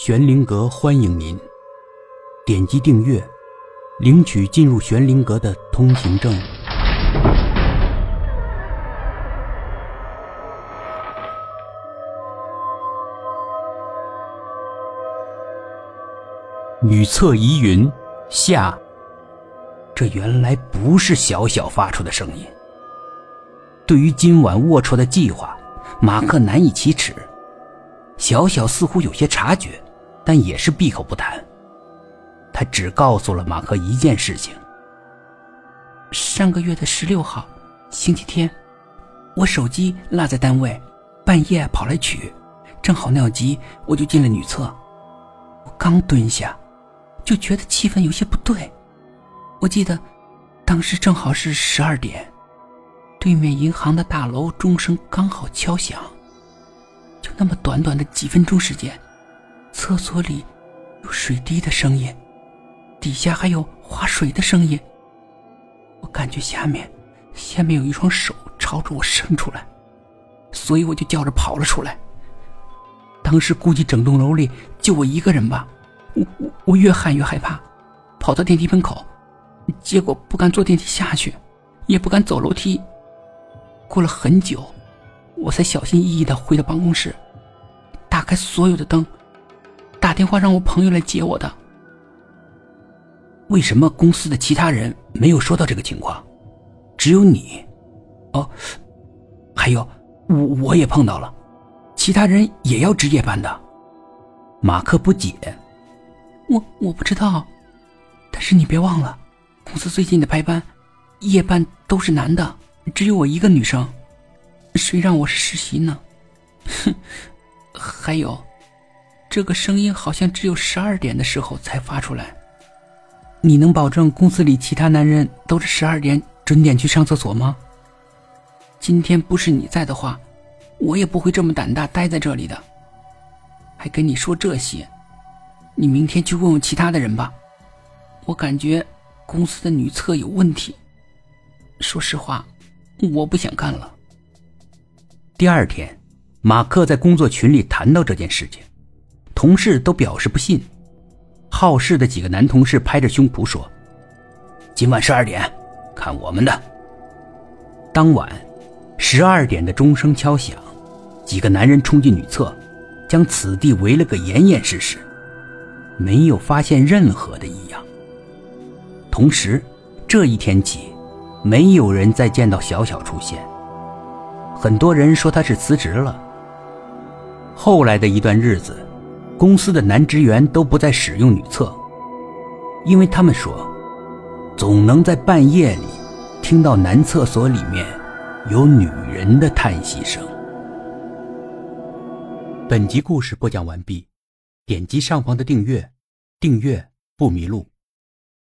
玄灵阁欢迎您，点击订阅，领取进入玄灵阁的通行证。女厕疑云下，这原来不是小小发出的声音。对于今晚龌龊的计划，马克难以启齿。小小似乎有些察觉，但也是闭口不谈。他只告诉了马克一件事情：上个月的十六号，星期天，我手机落在单位，半夜跑来取，正好尿急，我就进了女厕。我刚蹲下。就觉得气氛有些不对，我记得当时正好是十二点，对面银行的大楼钟声刚好敲响。就那么短短的几分钟时间，厕所里有水滴的声音，底下还有划水的声音。我感觉下面下面有一双手朝着我伸出来，所以我就叫着跑了出来。当时估计整栋楼里就我一个人吧。我我我越喊越害怕，跑到电梯门口，结果不敢坐电梯下去，也不敢走楼梯。过了很久，我才小心翼翼的回到办公室，打开所有的灯，打电话让我朋友来接我的。为什么公司的其他人没有说到这个情况，只有你？哦，还有我我也碰到了，其他人也要值夜班的。马克不解。我我不知道，但是你别忘了，公司最近的排班，夜班都是男的，只有我一个女生，谁让我是实习呢？哼，还有，这个声音好像只有十二点的时候才发出来。你能保证公司里其他男人都是十二点准点去上厕所吗？今天不是你在的话，我也不会这么胆大待在这里的。还跟你说这些。你明天去问问其他的人吧，我感觉公司的女厕有问题。说实话，我不想干了。第二天，马克在工作群里谈到这件事情，同事都表示不信。好事的几个男同事拍着胸脯说：“今晚十二点，看我们的。”当晚，十二点的钟声敲响，几个男人冲进女厕，将此地围了个严严实实。没有发现任何的异样。同时，这一天起，没有人再见到小小出现。很多人说他是辞职了。后来的一段日子，公司的男职员都不再使用女厕，因为他们说，总能在半夜里听到男厕所里面有女人的叹息声。本集故事播讲完毕。点击上方的订阅，订阅不迷路。